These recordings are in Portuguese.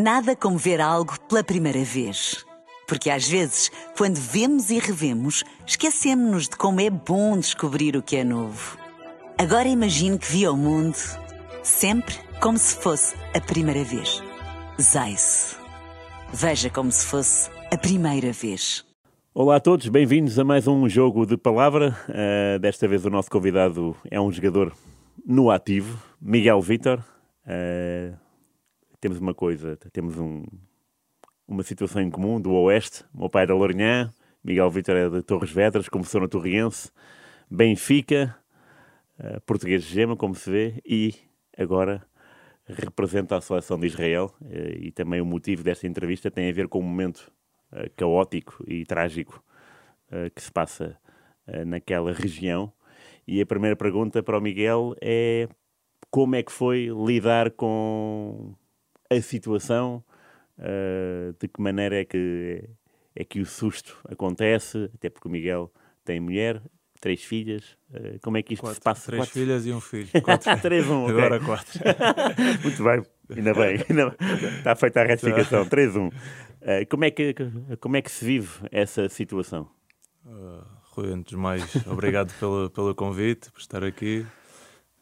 Nada como ver algo pela primeira vez. Porque às vezes, quando vemos e revemos, esquecemos-nos de como é bom descobrir o que é novo. Agora imagine que viu o mundo sempre como se fosse a primeira vez. Zais. Veja como se fosse a primeira vez. Olá a todos, bem-vindos a mais um jogo de palavra. Uh, desta vez o nosso convidado é um jogador no ativo, Miguel Vitor. Uh, temos uma coisa, temos um, uma situação em comum do Oeste. O meu pai era Lourinhã, Miguel Vitor é de Torres Vedras, começou na Torriense, Benfica, uh, português de gema, como se vê, e agora representa a seleção de Israel. Uh, e também o motivo desta entrevista tem a ver com o momento uh, caótico e trágico que se passa naquela região. E a primeira pergunta para o Miguel é como é que foi lidar com a situação, uh, de que maneira é que, é que o susto acontece, até porque o Miguel tem mulher, três filhas, uh, como é que isto quatro, se passa? Três quatro? filhas e um filho. Quatro. três, um, okay. Agora quatro. Muito bem, ainda bem, ainda está feita a retificação, três, um. Uh, como, é que, como é que se vive essa situação? Uh, Rui, antes de mais, obrigado pelo, pelo convite, por estar aqui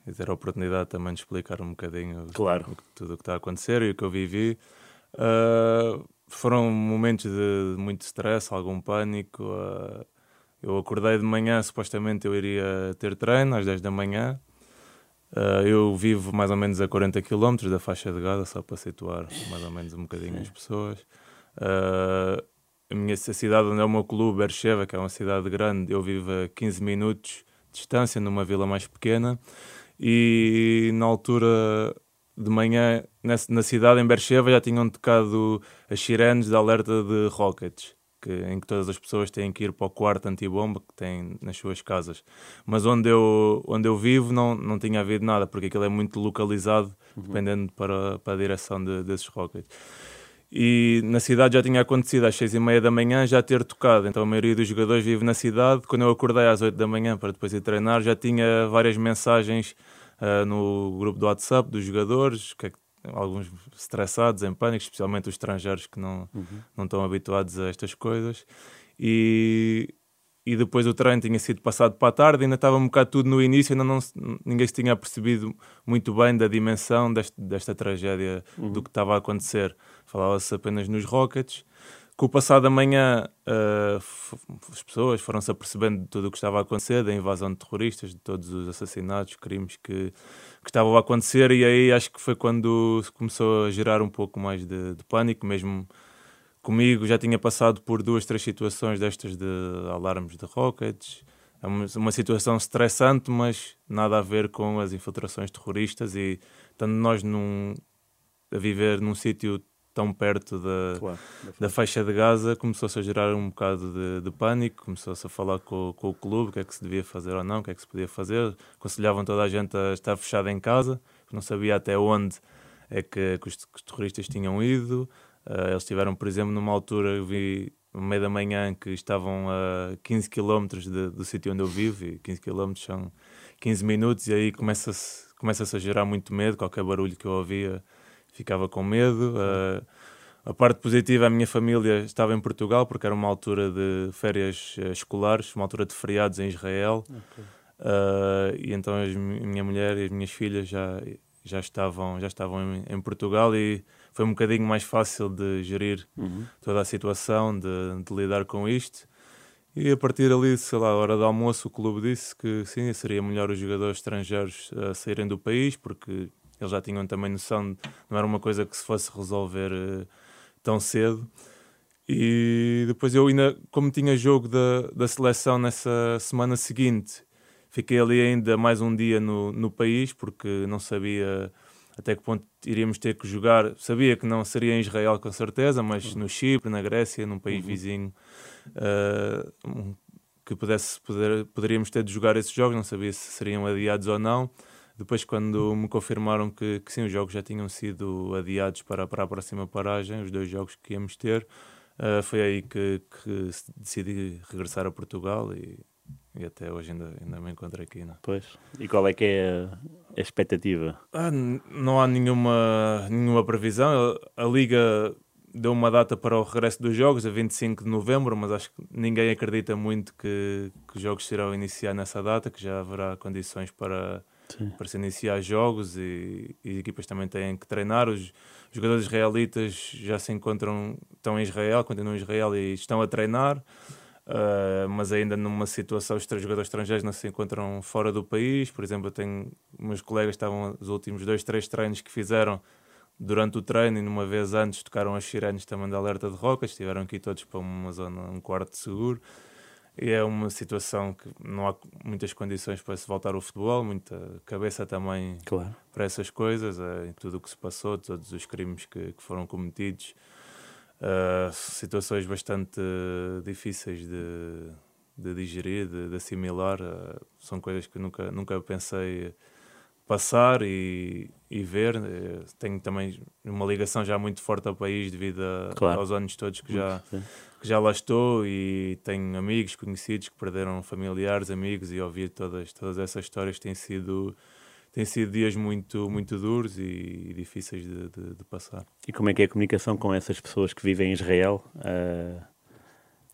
e ter a oportunidade também de explicar um bocadinho claro. tudo o que está a acontecer e o que eu vivi. Uh, foram momentos de muito stress, algum pânico. Uh, eu acordei de manhã, supostamente eu iria ter treino às 10 da manhã. Uh, eu vivo mais ou menos a 40 km da faixa de Gaza, só para situar mais ou menos um bocadinho as pessoas. a minha cidade onde é o meu clube, Bercheva, que é uma cidade grande, eu vivo a 15 minutos de distância, numa vila mais pequena e na altura de manhã nessa, na cidade em Bercheva já tinham tocado as sirenes de alerta de rockets que, em que todas as pessoas têm que ir para o quarto antibomba que têm nas suas casas mas onde eu, onde eu vivo não, não tinha havido nada porque aquilo é muito localizado uhum. dependendo para, para a direção de, desses rockets e na cidade já tinha acontecido às seis e meia da manhã já ter tocado, então a maioria dos jogadores vive na cidade. Quando eu acordei às oito da manhã para depois ir treinar, já tinha várias mensagens uh, no grupo do WhatsApp dos jogadores, que, é alguns estressados, em pânico, especialmente os estrangeiros que não, uhum. não estão habituados a estas coisas. E, e depois o treino tinha sido passado para a tarde, ainda estava um bocado tudo no início, ainda não, ninguém se tinha percebido muito bem da dimensão deste, desta tragédia, uhum. do que estava a acontecer. Falava-se apenas nos Rockets. Com o passado da manhã, uh, as pessoas foram-se apercebendo de tudo o que estava a acontecer, da invasão de terroristas, de todos os assassinatos, crimes que, que estavam a acontecer, e aí acho que foi quando começou a gerar um pouco mais de, de pânico, mesmo comigo já tinha passado por duas, três situações destas de alarmes de rockets. É uma, situação estressante, mas nada a ver com as infiltrações terroristas e estando nós num, a viver num sítio tão perto da, claro, da faixa de Gaza, começou-se a gerar um bocado de, de pânico, começou-se a falar com, com, o clube o que é que se devia fazer ou não, o que é que se podia fazer. Aconselhavam toda a gente a estar fechada em casa, não sabia até onde é que, que, os, que os, terroristas tinham ido. Uh, eles estiveram, por exemplo, numa altura, eu vi no meio da manhã que estavam a 15 km de, do sítio onde eu vivo, e 15 km são 15 minutos, e aí começa-se começa a gerar muito medo, qualquer barulho que eu ouvia ficava com medo. Uh, a parte positiva, a minha família estava em Portugal, porque era uma altura de férias uh, escolares, uma altura de feriados em Israel. Okay. Uh, e então a minha mulher e as minhas filhas já, já estavam, já estavam em, em Portugal e foi um bocadinho mais fácil de gerir uhum. toda a situação, de, de, lidar com isto. E a partir ali, sei lá, a hora do almoço, o clube disse que sim, seria melhor os jogadores estrangeiros uh, saírem do país, porque eles já tinham também noção de não era uma coisa que se fosse resolver uh, tão cedo. E depois eu ainda, como tinha jogo da, da seleção nessa semana seguinte, fiquei ali ainda mais um dia no, no país, porque não sabia até que ponto iríamos ter que jogar. Sabia que não seria em Israel com certeza, mas uhum. no Chipre, na Grécia, num país uhum. vizinho, uh, que pudesse, poder, poderíamos ter de jogar esses jogos, não sabia se seriam adiados ou não. Depois, quando me confirmaram que, que sim, os jogos já tinham sido adiados para, para a próxima paragem, os dois jogos que íamos ter, uh, foi aí que, que decidi regressar a Portugal e, e até hoje ainda, ainda me encontro aqui. Não? É? Pois. E qual é que é a expectativa? Ah, não há nenhuma, nenhuma previsão. A Liga deu uma data para o regresso dos jogos, a 25 de novembro, mas acho que ninguém acredita muito que, que os jogos serão iniciar nessa data, que já haverá condições para, para se iniciar jogos e, e, as equipas também têm que treinar. Os, os jogadores israelitas já se encontram, estão em Israel, continuam em Israel e estão a treinar. Uh, mas ainda numa situação, os jogadores estrangeiros não se encontram fora do país. Por exemplo, eu tenho meus colegas estavam os últimos dois, três treinos que fizeram durante o treino e numa vez antes tocaram as sirenes também de alerta de rocas, estiveram aqui todos para uma zona, um quarto seguro. E é uma situação que não há muitas condições para se voltar ao futebol, muita cabeça também claro. para essas coisas, é, tudo o que se passou, todos os crimes que, que foram cometidos. Uh, situações bastante difíceis de, de digerir, de, de assimilar. Uh, são coisas que nunca, nunca pensei passar e, e ver. Eh, tenho também uma ligação já muito forte ao país devido a, claro. aos anos todos que já, que já lá estou e tenho amigos, conhecidos que perderam familiares, amigos e ouvir todas, todas essas histórias têm sido têm sido dias muito, muito duros e, difíceis de, de, de, passar. E como é que é a comunicação com essas pessoas que vivem em Israel? Uh,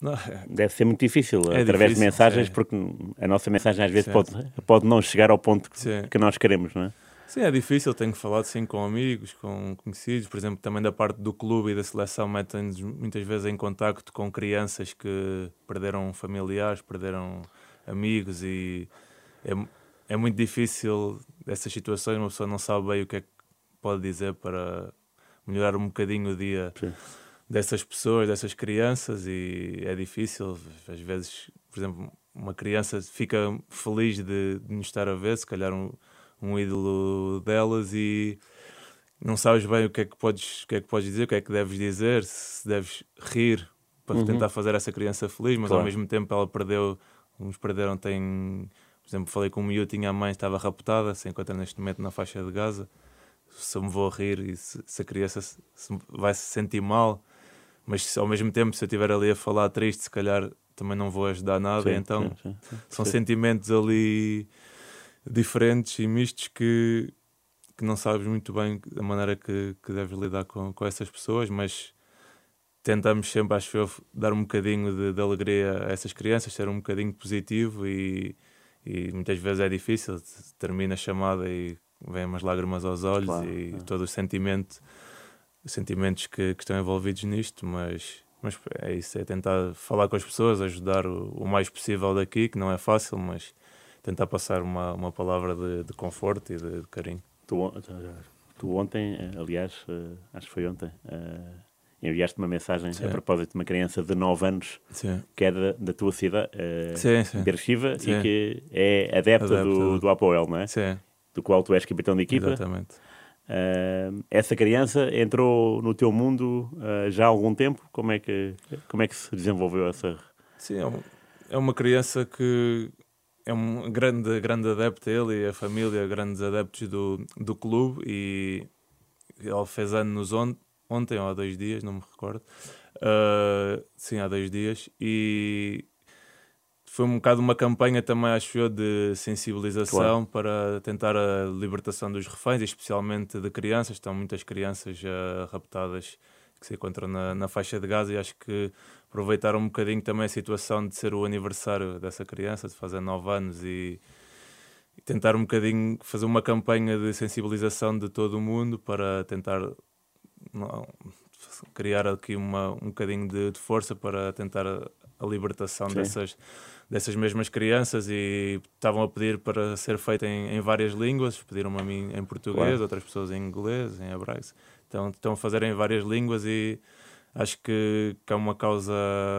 não, Deve ser muito difícil, é através difícil, de mensagens, é. porque a nossa mensagem às vezes pode, pode não chegar ao ponto que, que nós queremos, não é? Sim, é difícil, tenho falado sim com amigos, com conhecidos, por exemplo, também da parte do clube e da seleção metem-nos muitas vezes em contacto com crianças que perderam familiares, perderam amigos e é, é muito difícil essas situações, uma pessoa não sabe bem o que é que pode dizer para melhorar um bocadinho o dia Sim. dessas pessoas, dessas crianças, e é difícil. Às vezes, por exemplo, uma criança fica feliz de, de nos estar a ver, se calhar um, um ídolo delas, e não sabes bem o que é que podes, o que é que podes dizer, o que é que deves dizer, se deves rir para uhum. tentar fazer essa criança feliz, mas claro. ao mesmo tempo ela perdeu, uns perderam, têm por exemplo, falei com um miúdo, tinha a mãe, estava raptada, se encontra neste momento na faixa de Gaza. Se eu me vou a rir e se, se a criança se, se vai se sentir mal, mas ao mesmo tempo, se eu estiver ali a falar triste, se calhar também não vou ajudar nada. Sim, então, sim, sim, são sentimentos ali diferentes e mistos que, que não sabes muito bem a maneira que, que deves lidar com, com essas pessoas, mas tentamos sempre, acho eu, dar um bocadinho de, de alegria a essas crianças, ser um bocadinho positivo e e muitas vezes é difícil, termina a chamada e vem umas lágrimas aos olhos claro, e é. todo o sentimento, os sentimentos que, que, estão envolvidos nisto, mas, mas é isso, é tentar falar com as pessoas, ajudar o, o mais possível daqui, que não é fácil, mas tentar passar uma, uma palavra de, de conforto e de, de carinho. Tu, tu, ontem, eh, aliás, eh, acho que foi ontem, uh, enviaste uma mensagem sim. a propósito de uma criança de 9 anos sim. que é da, da tua cidade, uh, sim. Bershiva, e que é adepta, do, do Apoel, não é? Sim. Do qual tu és capitão de equipa. Exatamente. Uh, essa criança entrou no teu mundo uh, já há algum tempo? Como é que, como é que se desenvolveu essa... Sim, é, um, é uma criança que é um grande, grande adepto, ele e a família, grandes adeptos do, do clube e ele fez anos ontem ontem ou há dois dias, não me recordo. Uh, sim, há dois dias. E foi um bocado uma campanha também, acho eu, de sensibilização claro. para tentar a libertação dos reféns, especialmente de crianças. Estão muitas crianças uh, raptadas que se encontram na, na faixa de Gaza e acho que aproveitaram um bocadinho também a situação de ser o aniversário dessa criança, de fazer nove anos e, e tentar um bocadinho fazer uma campanha de sensibilização de todo o mundo para tentar não, criar aqui uma, um bocadinho de, de força para tentar a, a libertação dessas, dessas mesmas crianças e estavam a pedir para ser feito em, em várias línguas, pediram-me a mim em português, claro. outras pessoas em inglês, em hebraico. Então estão a fazer em várias línguas e acho que, que é uma causa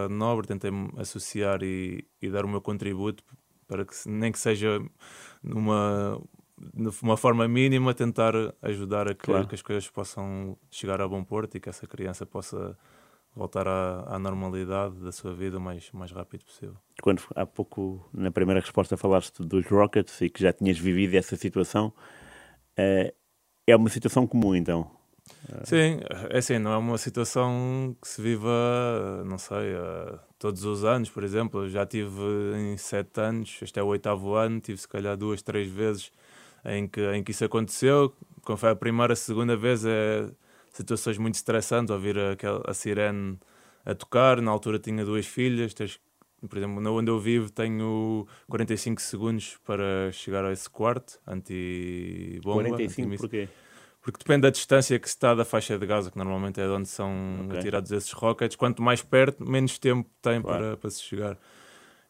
nobre, tentei associar e, e dar o meu contributo para que nem que seja numa de uma forma mínima, tentar ajudar a que, claro. que, as coisas possam chegar a bom porto e que essa criança possa voltar à, à, normalidade da sua vida o mais, mais rápido possível. Quando há pouco, na primeira resposta, falaste dos Rockets e que já tinhas vivido essa situação, uh, é uma situação comum então? Sim, é assim, não é uma situação que se viva, não sei, uh, todos os anos, por exemplo. Eu já tive em sete anos, este é o oitavo ano, tive se calhar duas, três vezes em que, em que isso aconteceu. Como foi a primeira, a segunda vez, é situações muito estressantes, ouvir aquela, a sirene a tocar. Na altura tinha duas filhas, tens, por exemplo, onde eu vivo tenho 45 segundos para chegar a esse quarto anti-bomba. 45 anti porquê? Porque depende da distância que se está da faixa de Gaza, que normalmente é de onde são okay. atirados esses rockets. Quanto mais perto, menos tempo tem claro. para, para se chegar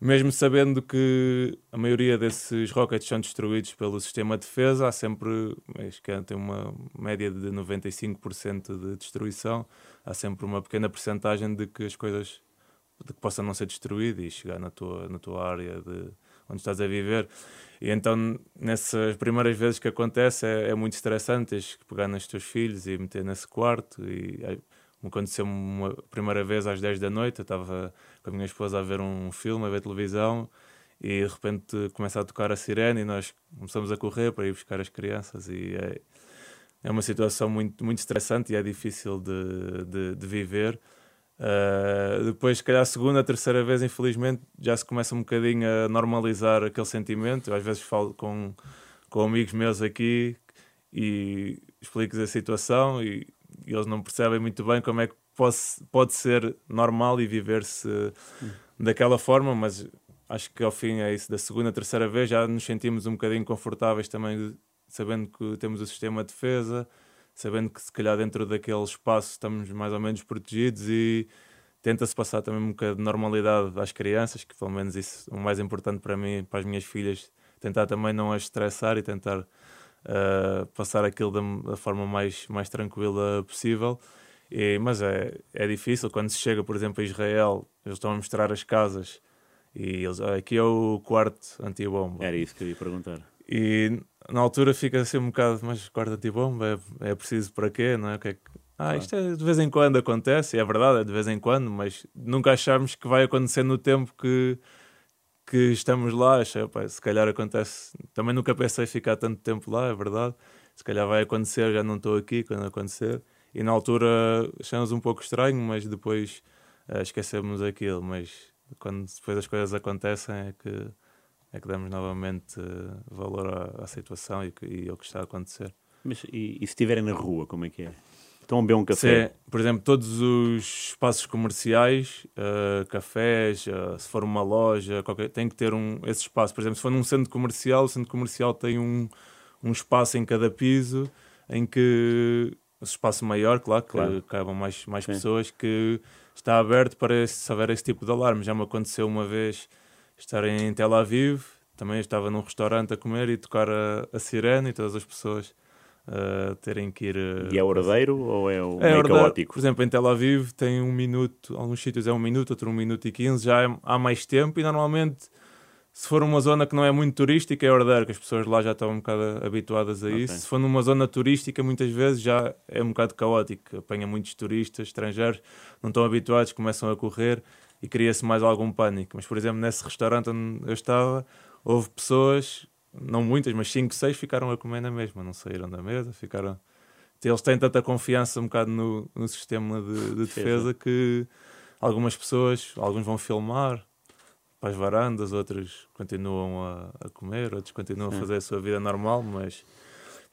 mesmo sabendo que a maioria desses rockets são destruídos pelo sistema de defesa, há sempre, acho que tem uma média de 95% de destruição, há sempre uma pequena porcentagem de que as coisas de que possam não ser destruídas e chegar na tua, na tua área de onde estás a viver. E então, nessas primeiras vezes que acontece, é, é muito estressante, tens que pegar nos teus filhos e meter nesse quarto e Aconteceu uma primeira vez às 10 da noite, eu estava com a minha esposa a ver um filme, a ver televisão, e de repente começa a tocar a sirene e nós começamos a correr para ir buscar as crianças e é, é uma situação muito, muito estressante e é difícil de, de, de viver. Uh, depois, se calhar, a segunda, a terceira vez, infelizmente, já se começa um bocadinho a normalizar aquele sentimento. Eu, às vezes falo com, com amigos meus aqui e explico-lhes a situação e e eles não percebem muito bem como é que pode, pode ser normal e viver-se daquela forma, mas acho que ao fim é isso, da segunda, terceira vez já nos sentimos um bocadinho confortáveis também, sabendo que temos o sistema de defesa, sabendo que se calhar dentro daquele espaço estamos mais ou menos protegidos e tenta-se passar também um bocado de normalidade às crianças, que pelo menos isso é o mais importante para mim, para as minhas filhas, tentar também não as estressar e tentar uh, passar aquilo da, da, forma mais, mais tranquila possível. E, mas é, é difícil quando se chega, por exemplo, a Israel, eles estão a mostrar as casas e eles, ah, aqui é o quarto antibomba. Era isso que eu ia perguntar. E na altura fica assim um bocado, mas quarto antibomba é, é preciso para quê? Não é? O que é que... Ah, isto é, de vez em quando acontece, é verdade, é de vez em quando, mas nunca achamos que vai acontecer no tempo que, que estamos lá, achei, opa, se calhar acontece. Também nunca pensei ficar tanto tempo lá, é verdade. Se calhar vai acontecer, já não estou aqui quando acontecer. E na altura achamos um pouco estranho, mas depois uh, esquecemos aquilo. Mas quando depois as coisas acontecem é que, é que damos novamente uh, valor à, à situação e, e ao que está a acontecer. Mas e, e se estiverem na rua, como é que é? Estão a beber um café? Sim, por exemplo, todos os espaços comerciais, uh, cafés, uh, se for uma loja, qualquer, tem que ter um, esse espaço. Por exemplo, se for num centro comercial, o centro comercial tem um, um espaço em cada piso em que o espaço maior, claro, que claro. cabam mais, mais pessoas, que está aberto para esse, se houver esse tipo de alarme. Já me aconteceu uma vez estar em Tel Aviv, também estava num restaurante a comer e tocar a, a sirene e todas as pessoas uh, terem que ir. Uh, e é ordeiro ou é o é meio caótico? Por exemplo, em Tel Aviv tem um minuto, alguns sítios é um minuto, outro um minuto e quinze, já é, há mais tempo e normalmente. Se for uma zona que não é muito turística, é ordeiro, que as pessoas lá já estão um bocado habituadas a okay. isso. Se for numa zona turística, muitas vezes já é um bocado caótico. Apanha muitos turistas, estrangeiros, não estão habituados, começam a correr e cria-se mais algum pânico. Mas, por exemplo, nesse restaurante onde eu estava, houve pessoas não muitas, mas 5, 6 ficaram a comer na mesma, não saíram da mesa, ficaram. Eles têm tanta confiança um bocado no, no sistema de, de defesa que algumas pessoas, alguns vão filmar para as varandas, outros continuam a, a comer, outros continuam Sim. a fazer a sua vida normal, mas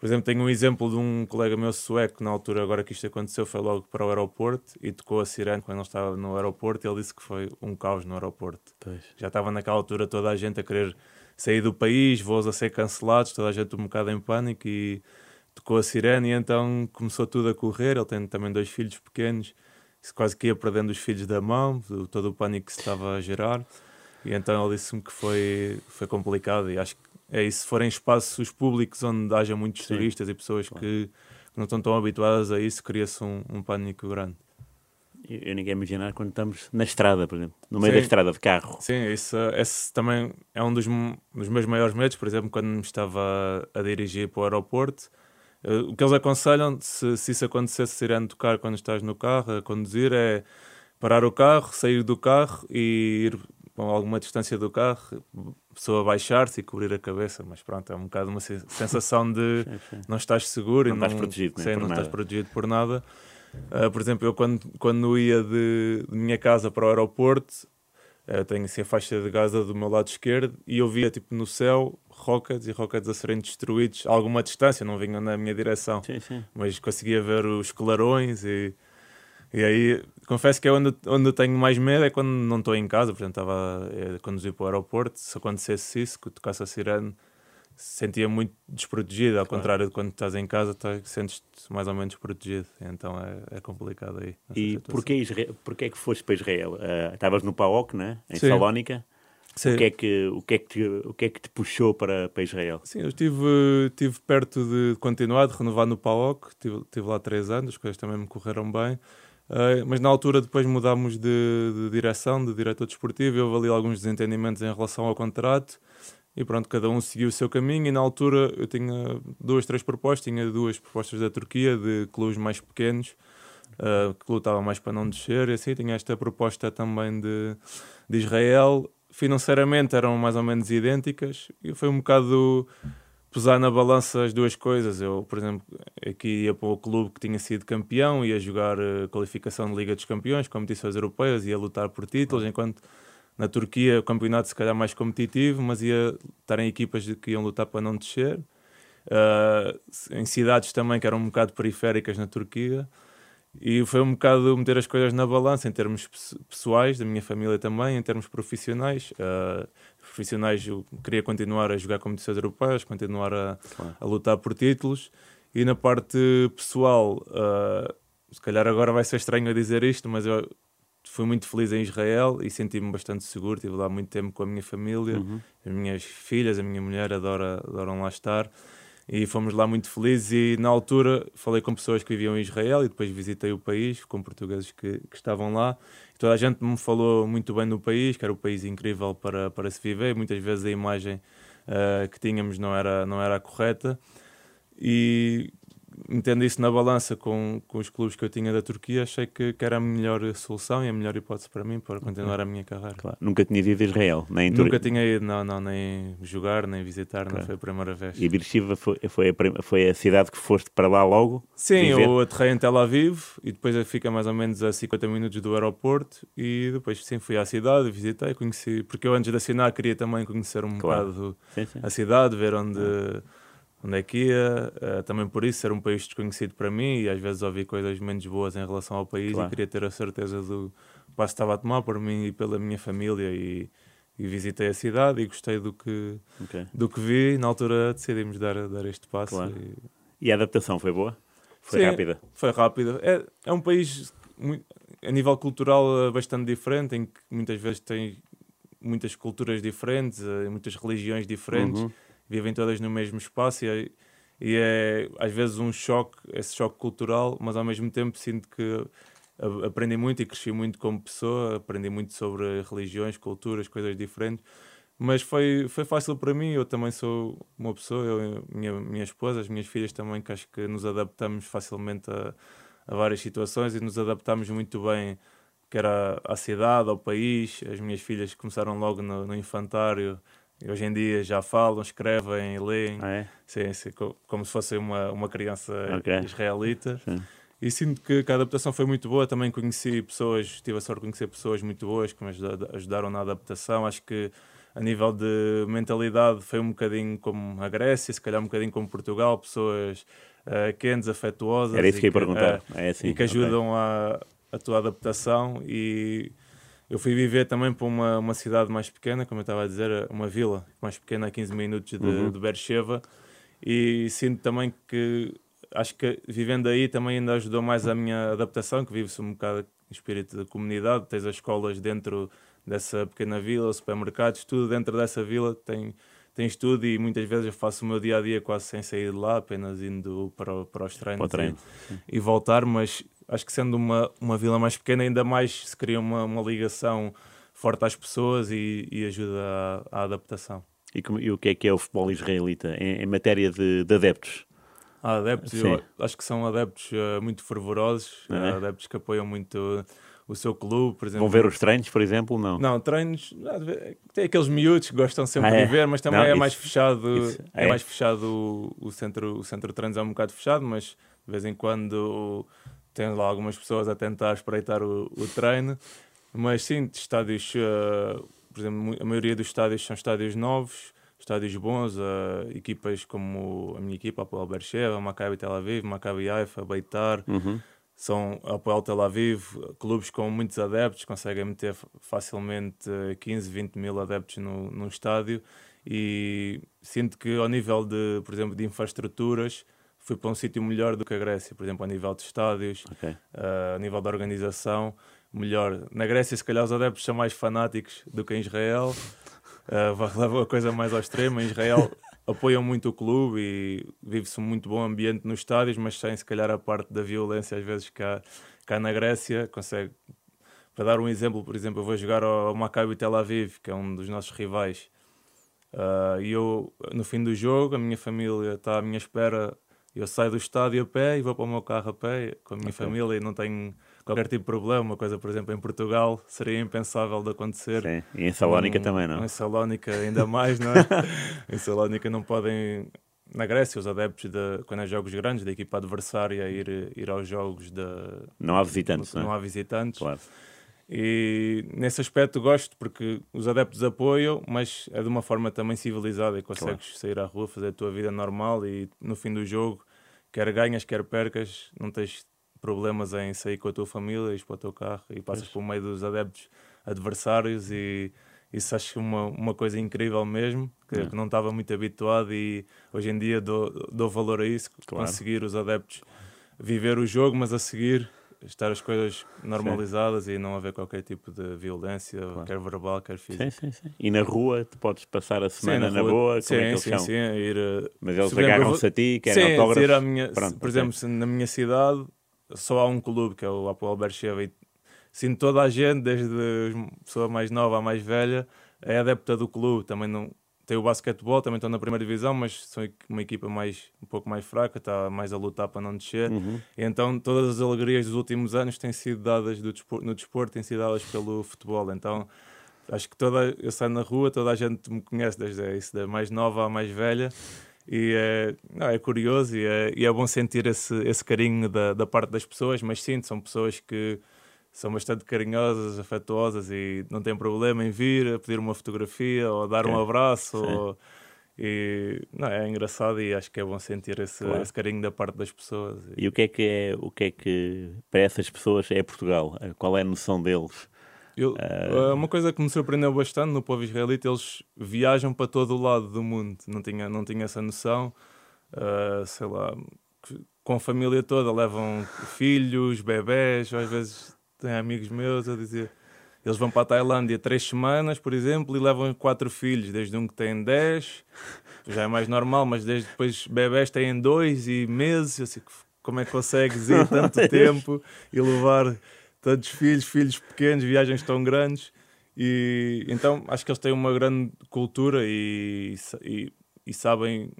por exemplo, tenho um exemplo de um colega meu sueco, na altura, agora que isto aconteceu, foi logo para o aeroporto e tocou a sirene quando ele estava no aeroporto. Ele disse que foi um caos no aeroporto. Pois. Já estava naquela altura toda a gente a querer sair do país, voos a ser cancelados, toda a gente um bocado em pânico e tocou a sirene e então começou tudo a correr. Ele tem também dois filhos pequenos, quase que ia perdendo os filhos da mão, todo o pânico que se estava a gerar. E então ele disse-me que foi, foi complicado e acho que é isso. Se forem espaços públicos onde haja muitos Sim. turistas e pessoas que, que, não estão tão habituadas a isso, cria-se um, um pânico grande eu ninguém imaginar quando estamos na estrada, por exemplo, no meio Sim. da estrada de carro. Sim, isso, esse também é um dos, dos meus maiores medos, por exemplo, quando me estava a dirigir para o aeroporto. Uh, o que eles aconselham, se, se isso acontecesse, se irem tocar quando estás no carro, a conduzir, é parar o carro, sair do carro e ir a alguma distância do carro, a pessoa baixar-se e cobrir a cabeça, mas pronto, é um bocado uma sensação de sim, sim. não estás seguro não e não, estás protegido, sim, não estás protegido por nada. Uh, por exemplo, eu quando, quando ia de, de, minha casa para o aeroporto, Eu tenho assim a faixa de Gaza do meu lado esquerdo e eu via tipo no céu rockets e rockets a serem destruídos a alguma distância, não vinham na minha direção, Sim, sim. mas conseguia ver os clarões e, e aí confesso que é onde, onde eu tenho mais medo é quando não estou em casa, por exemplo, estava a conduzir para o aeroporto, se acontecesse isso, que tocasse a sirene, sentia muito desprotegido, ao contrário de quando estás em casa, tá, sentes-te mais ou menos protegido, então é, é complicado aí. E situação. porquê, Israel, porquê é que foste para Israel? Ah, Estavas no PAOK, né? em Sim. Salónica. Sim. O que, é que, o, que é que te, o que é que te puxou para, para Israel? Sim, eu estive, estive perto de continuar, de renovar no PAOC, estive, estive lá três anos, as coisas também me correram bem, Eh, mas na altura depois mudámos de, de direção, de diretor desportivo, houve ali alguns desentendimentos em relação ao contrato, e pronto, cada um seguiu o seu caminho, e na altura eu tinha duas, três propostas, tinha duas propostas da Turquia, de clubes mais pequenos, eh, que lutavam mais para não descer, e assim, tinha esta proposta também de, de Israel, financeiramente eram mais ou menos idênticas, e foi um bocado pesar na balança as duas coisas. Eu, por exemplo, aqui ia para o clube que tinha sido campeão, ia jogar eh, qualificação de Liga dos Campeões, competições europeias, ia lutar por títulos, enquanto na Turquia o campeonato se calhar mais competitivo, mas ia estar em equipas que iam lutar para não descer. Ah, em cidades também que eram um bocado periféricas na Turquia. E foi um bocado meter as coisas na balança em termos pes- pessoais, da minha família também, em termos profissionais. Ah, profissionais, eu queria continuar a jogar competições europeias, continuar a, Claro. a lutar por títulos. E na parte pessoal, ah, se calhar agora vai ser estranho a dizer isto, mas eu fui muito feliz em Israel e senti-me bastante seguro. Estive lá muito tempo com a minha família, Uhum. as minhas filhas, a minha mulher adora, adoram lá estar. E fomos lá muito felizes. E na altura falei com pessoas que viviam em Israel e depois visitei o país com portugueses que, que estavam lá. E toda a gente me falou muito bem do país, que era um país incrível para, para se viver. Muitas vezes a imagem ah, que tínhamos não era, não era a correta. E metendo isso na balança com, com os clubes que eu tinha da Turquia, achei que, que era a melhor solução e a melhor hipótese para mim para continuar a minha carreira. Claro. Nunca tinhas ido a Israel, nem em Nunca Tur- tinha ido, não, não, nem jogar, nem visitar, não Claro. foi a primeira vez. E Beersheba foi, foi, a, foi a cidade que foste para lá logo? Sim, viver? eu aterrei em Tel Aviv e depois fica mais ou menos a 50 minutos do aeroporto e depois sim fui à cidade, visitei, conheci, porque eu antes de assinar queria também conhecer um Claro. bocado Sim, sim. a cidade, ver onde, onde é que ia, eh, também por isso ser um país desconhecido para mim e às vezes ouvi coisas menos boas em relação ao país Claro. e queria ter a certeza do passo que estava a tomar por mim e pela minha família e, e visitei a cidade e gostei do que, Ok. do que vi, na altura decidimos dar, dar este passo Claro. e- E a adaptação foi boa? Foi Sim. rápida? foi rápido. É, é um país mui- a nível cultural eh, bastante diferente, em que muitas vezes tem muitas culturas diferentes, eh, muitas religiões diferentes, Uhum. Vivem todas no mesmo espaço e é, e é às vezes um choque, esse choque cultural, mas ao mesmo tempo sinto que aprendi muito e cresci muito como pessoa, aprendi muito sobre religiões, culturas, coisas diferentes. Mas foi, foi fácil para mim, eu também sou uma pessoa, eu, minha, minha esposa, as minhas filhas também, que acho que nos adaptamos facilmente a, a várias situações e nos adaptamos muito bem, quer à, à cidade, ao país. As minhas filhas começaram logo no, no infantário hoje em dia já falam, escrevem, leem, Ah, é? sim, sim, co- como se fosse uma, uma criança Ok. israelita. Sim. E sinto que, que a adaptação foi muito boa. Também conheci pessoas, tive a sorte de conhecer pessoas muito boas que me ajuda- ajudaram na adaptação. Acho que a nível de mentalidade foi um bocadinho como a Grécia, se calhar um bocadinho como Portugal, pessoas uh, quentes, afetuosas. Era isso que ia perguntar. eh, É assim, e que ajudam a, a tua adaptação. E eu fui viver também para uma, uma cidade mais pequena, como eu estava a dizer, uma vila mais pequena, a 15 minutos de, Uhum. de Beersheba. E sinto também que acho que vivendo aí também ainda ajudou mais a minha adaptação, que vive-se um bocado em espírito de comunidade, tens as escolas dentro dessa pequena vila, supermercados, tudo dentro dessa vila tem, tens tudo e muitas vezes eu faço o meu dia a dia quase sem sair de lá, apenas indo para, para os treinos Para. E, e voltar, mas acho que sendo uma, uma vila mais pequena, ainda mais se cria uma, uma ligação forte às pessoas e, e ajuda à, à adaptação. E, como- e o que é que é o futebol israelita em, em matéria de, de adeptos? Há adeptos, acho que são adeptos eh, muito fervorosos, É? eh, adeptos que apoiam muito o seu clube, por exemplo. Vão ver os treinos, por exemplo? Não. Não, treinos, tem aqueles miúdos que gostam sempre Ah, é? de ver, mas também Não, é isso- mais fechado, isso- é, é. mais fechado o, o centro, o centro de treinos é um bocado fechado, mas de vez em quando tem lá algumas pessoas a tentar espreitar o, o treino. Mas sim, estádios, uh, por exemplo, a maioria dos estádios são estádios novos, estádios bons, uh, equipas como a minha equipa, a Beersheba, Maccabi Tel Aviv, Maccabi Haifa, Beitar, Uhum. são Apoel Tel Aviv, clubes com muitos adeptos, conseguem meter facilmente eh, 15, 20 mil adeptos no, num estádio e sinto que ao nível de, por exemplo, de infraestruturas, fui para um sítio melhor do que a Grécia, por exemplo, a nível de estádios, Ok. eh, a nível da organização, melhor. Na Grécia, se calhar, os adeptos são mais fanáticos do que em Israel, uh, levam a coisa mais ao extremo. Em Israel, apoiam muito o clube e vive-se um muito bom ambiente nos estádios, mas sem, se calhar, a parte da violência, às vezes, cá, cá na Grécia, consegue. Para dar um exemplo, por exemplo, eu vou jogar ao Maccabi Tel Aviv, que é um dos nossos rivais. Uh, e eu, no fim do jogo, a minha família está à minha espera. Eu saio do estádio a pé e vou para o meu carro a pé com a minha Ok. família e não tenho qualquer tipo de problema. Uma coisa, por exemplo, em Portugal seria impensável de acontecer. Sim. E em Salónica Um- também, não? Em Salónica ainda mais, não é? em Salónica não podem... Na Grécia, os adeptos, de, quando há jogos grandes, da equipa adversária, ir, ir aos jogos da... Não há visitantes, não, não é? há visitantes. Claro. E nesse aspecto gosto porque os adeptos apoiam, mas é de uma forma também civilizada e consegues sair à rua, fazer a tua vida normal e no fim do jogo, quer ganhas, quer percas, não tens problemas em sair com a tua família, ires para o teu carro e passas Pois. por meio dos adeptos adversários e isso acho uma, uma coisa incrível mesmo, que, É. que não estava muito habituado e hoje em dia dou, dou valor a isso, Claro. conseguir os adeptos viver o jogo, mas a seguir estar as coisas normalizadas e não haver qualquer tipo de violência, Claro. quer verbal, quer física. Sim, sim, sim. E na rua, tu podes passar a Sim, semana na, rua. boa, sim, como é que sim, sim, ir, uh, Mas eles agarram-se a ti, querem sim, autógrafos. dizer à minha, Pronto, por exemplo, na minha cidade só há um clube que é o Apoel Beersheba e sinto toda a gente, desde a pessoa mais nova à mais velha, é adepta do clube. Também não tem o basquetebol, também estão na primeira divisão, mas são uma equipa mais um pouco mais fraca, está mais a lutar para não descer. Uhum. Então todas as alegrias dos últimos anos têm sido dadas do desporto, no desporto, têm sido dadas pelo futebol. Então acho que toda eu saio na rua, toda a gente me conhece desde isso, da mais nova à mais velha. E é, não, é curioso e é, e é bom sentir esse, esse carinho da, da parte das pessoas, mas sim, são pessoas que são bastante carinhosas, afetuosas e não têm problema em vir a pedir uma fotografia ou dar um Ok. abraço. Ou, e, não, é engraçado e acho que é bom sentir esse, Claro. esse carinho da parte das pessoas. E o que é que é, o que é que para essas pessoas é Portugal? Qual é a noção deles? Eu, Ah. Uma coisa que me surpreendeu bastante no povo israelita, eles viajam para todo o lado do mundo. Não tinha, não tinha essa noção. Ah, sei lá, com a família toda, levam filhos, bebés, às vezes têm amigos meus a dizer. Eles vão para a Tailândia três semanas, por exemplo, e levam quatro filhos, desde um que tem dez, já é mais normal, mas desde depois bebés têm dois e meses. Eu sei, como é que consegues ir tanto tempo e levar tantos filhos, filhos pequenos, viagens tão grandes? E então acho que eles têm uma grande cultura e, e, e sabem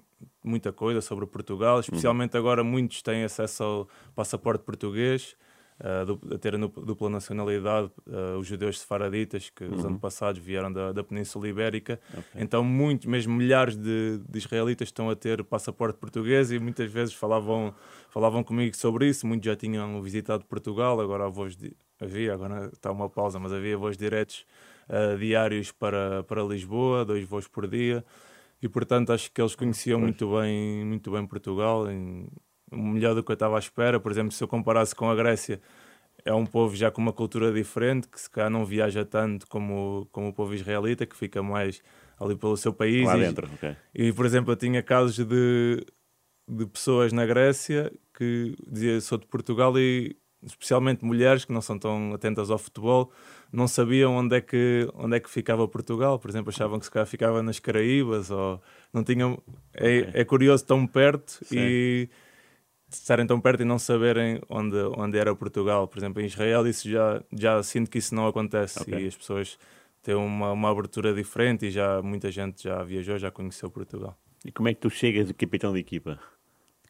muita coisa sobre Portugal, especialmente agora muitos têm acesso ao passaporte português, uh, du- a ter dupla nacionalidade, uh, os judeus sefaraditas que os Uhum. antepassados vieram da, da Península Ibérica. Ok. Então, muitos, mesmo milhares de, de israelitas estão a ter passaporte português e muitas vezes falavam, falavam comigo sobre isso. Muitos já tinham visitado Portugal, agora voos di- havia, agora está uma pausa, mas havia voos diretos uh, diários para, para Lisboa, dois voos por dia. E portanto, acho que eles conheciam Pois. muito bem, muito bem Portugal, em- melhor do que eu estava à espera. Por exemplo, se eu comparasse com a Grécia, é um povo já com uma cultura diferente, que se calhar não viaja tanto como, como o povo israelita, que fica mais ali pelo seu país. Lá e- dentro, ok. e, por exemplo, eu tinha casos de, de pessoas na Grécia que dizia sou de Portugal e especialmente mulheres que não são tão atentas ao futebol não sabiam onde é que onde é que ficava Portugal por exemplo achavam que se calhar ficava nas Caraíbas ou não tinham é, Ok. é curioso tão perto Sim. e estarem tão perto e não saberem onde onde era Portugal por exemplo em Israel isso já já sinto que isso não acontece Ok. e as pessoas têm uma, uma abertura diferente e já muita gente já viajou já conheceu Portugal E como é que tu chegas de capitão de equipa?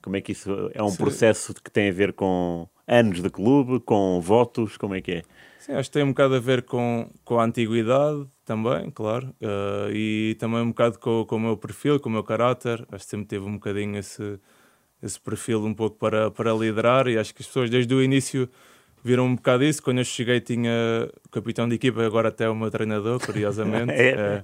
Como é que isso é um Sim. processo que tem a ver com anos de clube, com votos? Como é que é? Sim, acho que tem um bocado a ver com, com a antiguidade também, claro, eh, e também um bocado com, com o meu perfil, com o meu caráter. Acho que sempre teve um bocadinho esse, esse perfil um pouco para, para liderar e acho que as pessoas desde o início viram um bocado isso. Quando eu cheguei, tinha o capitão de equipa, agora até o meu treinador, curiosamente. É. Eh,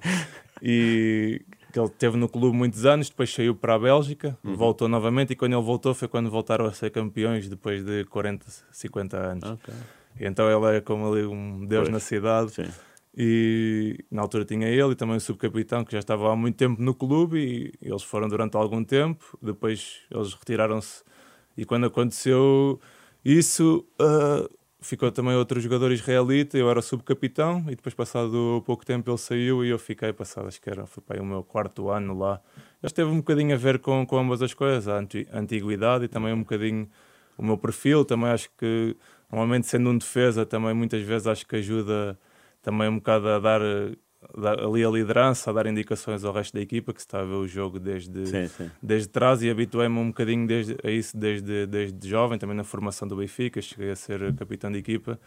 e que ele teve no clube muitos anos, depois saiu para a Bélgica, Uhum. voltou novamente. E quando ele voltou, foi quando voltaram a ser campeões depois de 40, 50 anos. Ok. E então ele é como ali um deus Pois. na cidade. Sim. E na altura tinha ele e também o subcapitão que já estava há muito tempo no clube e eles foram durante algum tempo. Depois eles retiraram-se e quando aconteceu isso, ah, ficou também outro jogador israelita. Eu era subcapitão e depois, passado pouco tempo, ele saiu e eu fiquei passado. Acho que era foi aí o meu quarto ano lá. Eles teve um bocadinho a ver com, com ambas as coisas, a antiguidade e também um bocadinho o meu perfil. Também acho que, normalmente, sendo um defesa, também muitas vezes acho que ajuda também um bocado a dar, dar ali a liderança, a dar indicações ao resto da equipa que se está a ver o jogo desde, Sim, sim. desde trás e habituei-me um bocadinho desde, a isso desde, desde jovem, também na formação do Benfica, cheguei a ser capitão de equipa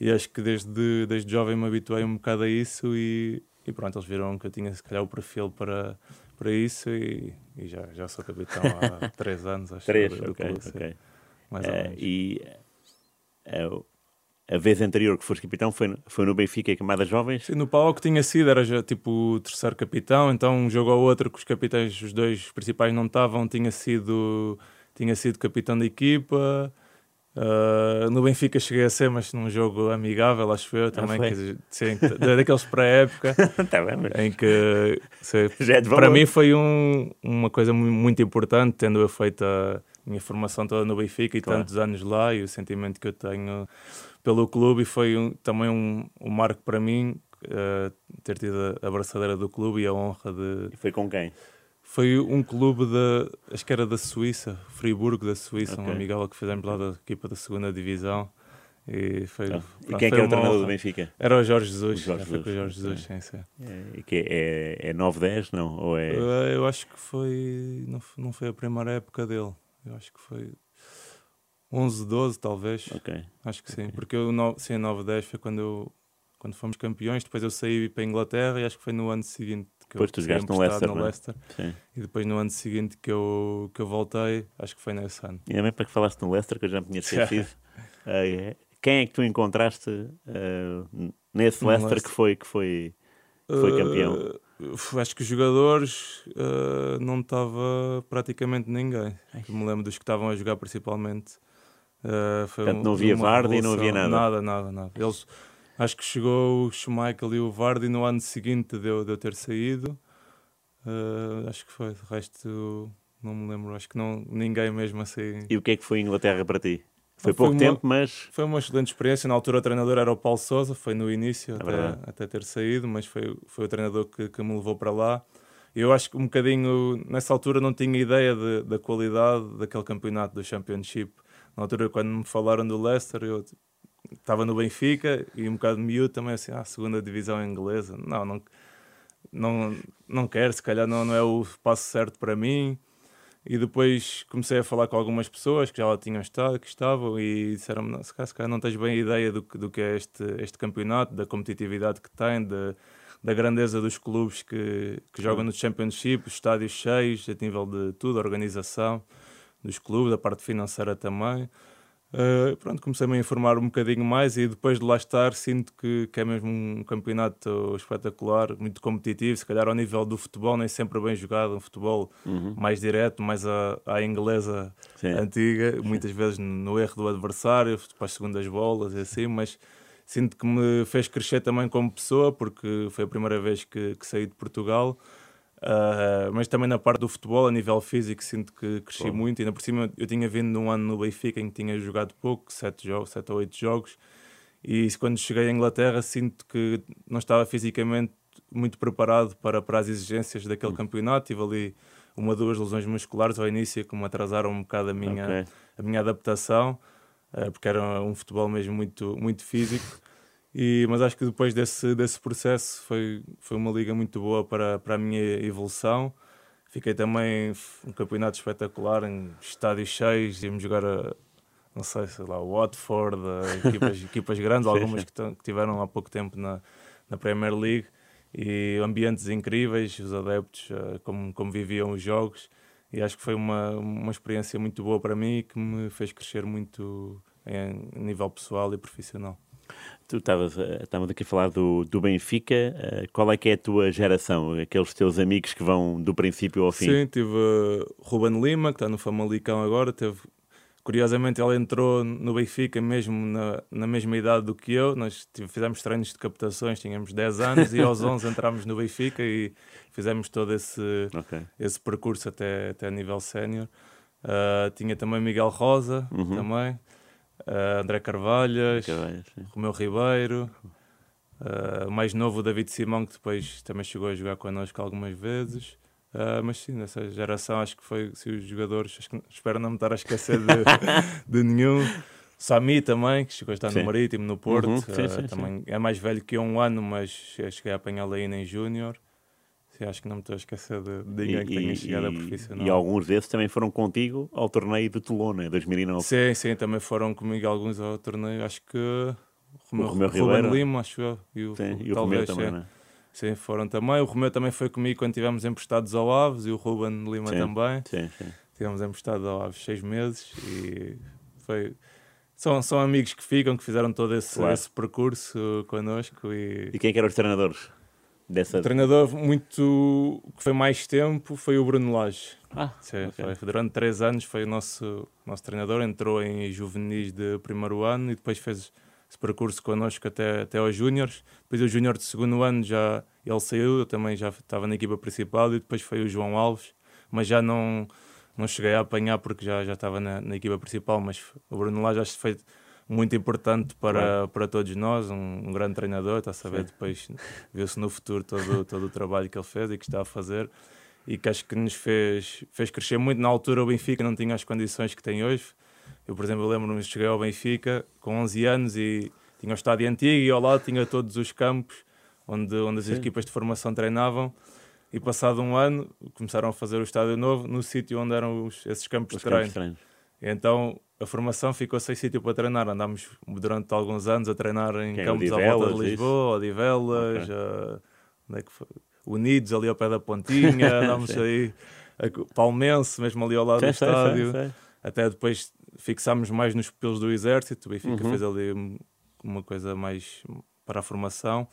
e acho que desde, desde jovem me habituei um bocado a isso e, e pronto, eles viram que eu tinha se calhar o perfil para, para isso e, e já, já sou capitão há três anos, acho Três, do, do ok, clube, ok. mais ou Eh, menos. e o- a vez anterior que foste capitão foi, no- foi no Benfica, em Camadas Jovens? Sim, no Pau que tinha sido, era já tipo o terceiro capitão, então um jogo ou outro que os capitães, os dois principais não estavam, tinha sido, tinha sido capitão da equipa. Ah, no Benfica cheguei a ser, mas num jogo amigável, acho eu também, quer dizer, sim, da- daqueles pré-época, Tá em que sei, é de para mim foi um- uma coisa mu- muito importante, tendo eu feito a minha formação toda no Benfica e Claro. tantos anos lá e o sentimento que eu tenho pelo clube e foi um- também um, um marco para mim eh, ter tido a abraçadeira do clube e a honra de... E foi com quem? Foi um clube da, acho que era da Suíça, Friburgo da Suíça, um Ok. amigável que fizemos lá da equipa da segunda divisão e foi... Tá. E pronto, quem é que era o uma treinador do honra. Benfica? Era o Jorge Jesus, O Jorge já foi com o Jorge Jesus, Jesus, sim, sim. É, e que é, é 9-10, não? Ou é... Eh, Eu acho que foi. Não, não foi a primeira época dele. Eu acho que foi 11, 12, talvez. Ok. Acho que sim. Porque eu, no, sim, 9, 10 foi quando, eu, quando fomos campeões. Depois eu saí para a Inglaterra e acho que foi no ano seguinte que Depois eu tu jogaste no Leicester, no é? Leicester. Sim. E depois no ano seguinte que eu, que eu voltei, acho que foi nesse ano. E também para que falaste no Leicester, que eu já me tinha esquecido. É. Quem é que tu encontraste ah, nesse Leicester, Leicester. que foi, que foi, que foi campeão? Eh, acho que os jogadores eh, não estava praticamente ninguém. Eu me lembro dos que estavam a jogar principalmente. Foi Portanto, não havia Vardy, não havia nada. Nada, nada, nada. Eles, acho que chegou o Schmeichel e o Vardy no ano seguinte de eu, de eu ter saído. Eh, acho que foi. De resto, não me lembro. Acho que não, ninguém mesmo assim. E o que é que foi Inglaterra para ti? Foi Não, foi pouco uma- tempo, mas Foi uma excelente experiência. Na altura, o treinador era o Paulo Souza, foi no início, É até, até ter saído, mas foi, foi o treinador que, que me levou para lá. E Eu acho que um bocadinho, nessa altura, não tinha ideia de- da qualidade daquele campeonato do Championship. Na altura, quando me falaram do Leicester, eu estava no Benfica e um bocado miúdo também, assim, ah, segunda divisão inglesa. Não, não, não, não quero, se calhar não, não é o passo certo para mim. E depois comecei a falar com algumas pessoas que já lá tinham estado, que estavam, e disseram-me: "Não, se calhar, não tens bem a ideia do, que- do que é este, este campeonato, da competitividade que tem, da, da grandeza dos clubes que, que jogam no Championship, os estádios cheios, a nível de tudo, organização dos clubes, a parte financeira também. Uh, pronto, comecei-me a informar um bocadinho mais e depois de lá estar sinto que, que é mesmo um campeonato espetacular, muito competitivo, se calhar ao nível do futebol nem sempre bem jogado, um futebol mais direto, mais à, à inglesa Sim. antiga, muitas vezes no erro do adversário, para as segundas bolas e assim, mas sinto que me fez crescer também como pessoa, porque foi a primeira vez que, que saí de Portugal. Uh, mas também na parte do futebol, a nível físico, sinto que cresci Bom. muito. Ainda por cima, eu tinha vindo num ano no Benfica em que tinha jogado pouco, sete, jogos, sete ou oito jogos, e quando cheguei à Inglaterra, sinto que não estava fisicamente muito preparado para, para as exigências daquele campeonato. Tive ali uma, duas lesões musculares ao início que me atrasaram um bocado a minha, Ok. a minha adaptação, eh, porque era um futebol mesmo muito, muito físico. E, mas acho que depois desse, desse processo foi, foi uma liga muito boa para, para a minha evolução. Fiquei também um campeonato espetacular, em estádios cheios, íamos jogar a, não sei, sei lá, o Watford, equipas, equipas grandes, algumas que, que tiveram há pouco tempo na, na Premier League, e ambientes incríveis, os adeptos, eh, como, como viviam os jogos, e acho que foi uma, uma experiência muito boa para mim e que me fez crescer muito em nível pessoal e profissional. Tu estavas aqui a falar do, do Benfica. qual é que é a tua geração? Aqueles teus amigos que vão do princípio ao fim? Sim, tive uh, Ruben Lima, que está no Famalicão agora. Teve, curiosamente, ele entrou no Benfica mesmo na, na mesma idade do que eu. Nós tive, fizemos treinos de captações, tínhamos 10 anos e aos 11 entramos no Benfica e fizemos todo esse, okay. esse percurso até, até a nível sénior. Uh, tinha também Miguel Rosa, uhum. também. Uh, André Carvalhas, Carvalhas Romeu Ribeiro, uh, mais novo David Simão, que depois também chegou a jogar connosco algumas vezes. Uh, mas sim, nessa geração acho que foi se os jogadores, que, espero não me estar a esquecer de, de nenhum. Sami também, que chegou a estar sim. no Marítimo, no Porto, uhum, sim, sim, também é mais velho que eu um ano, mas cheguei a apanhá-lo ainda em Júnior. Sim, acho que não me estou a esquecer de, de ninguém e, que tenha chegado a profissional. E alguns desses também foram contigo ao torneio de Tolona, 2009. Sim, sim, também foram comigo alguns ao torneio. Acho que o Romeu, Romeu Lima, acho eu. E o, sim, e o Romeu também, né? Sim, foram também. O Romeu também foi comigo quando estivemos emprestados ao Aves e o Ruben Lima sim, também. Sim, sim. Estivemos emprestados ao Aves seis meses e foi... São, são amigos que ficam, que fizeram todo esse, claro. esse percurso connosco. E... e quem é que eram os treinadores? Dessa... O treinador muito que foi mais tempo foi o Bruno Lage. Ah, Sim, okay. foi, durante três anos foi o nosso, nosso treinador, entrou em juvenis de primeiro ano e depois fez esse percurso connosco até, até aos júniores. Depois o júnior de segundo ano já ele saiu, eu também já estava na equipa principal e depois foi o João Alves, mas já não, não cheguei a apanhar porque já, já estava na, na equipa principal, mas o Bruno Lage acho que foi muito importante para, para todos nós, um, um grande treinador, está a saber depois viu-se no futuro todo, todo o trabalho que ele fez e que está a fazer e que acho que nos fez, fez crescer muito. Na altura o Benfica não tinha as condições que tem hoje. Eu, por exemplo, lembro-me cheguei ao Benfica com 11 anos e tinha o estádio antigo e ao lado tinha todos os campos onde, onde as Sim. equipas de formação treinavam. E passado um ano começaram a fazer o estádio novo no sítio onde eram os, esses campos os de treino. Campos de então a formação ficou sem sítio para treinar. Andámos durante alguns anos a treinar em Quem, campos à volta de Lisboa, Odivelas, okay. uh, é Unidos ali ao pé da Pontinha, andámos aí a Palmense, mesmo ali ao lado do estádio. Até depois fixámos mais nos pupilos do Exército. O Benfica uhum. fez ali uma coisa mais para a formação.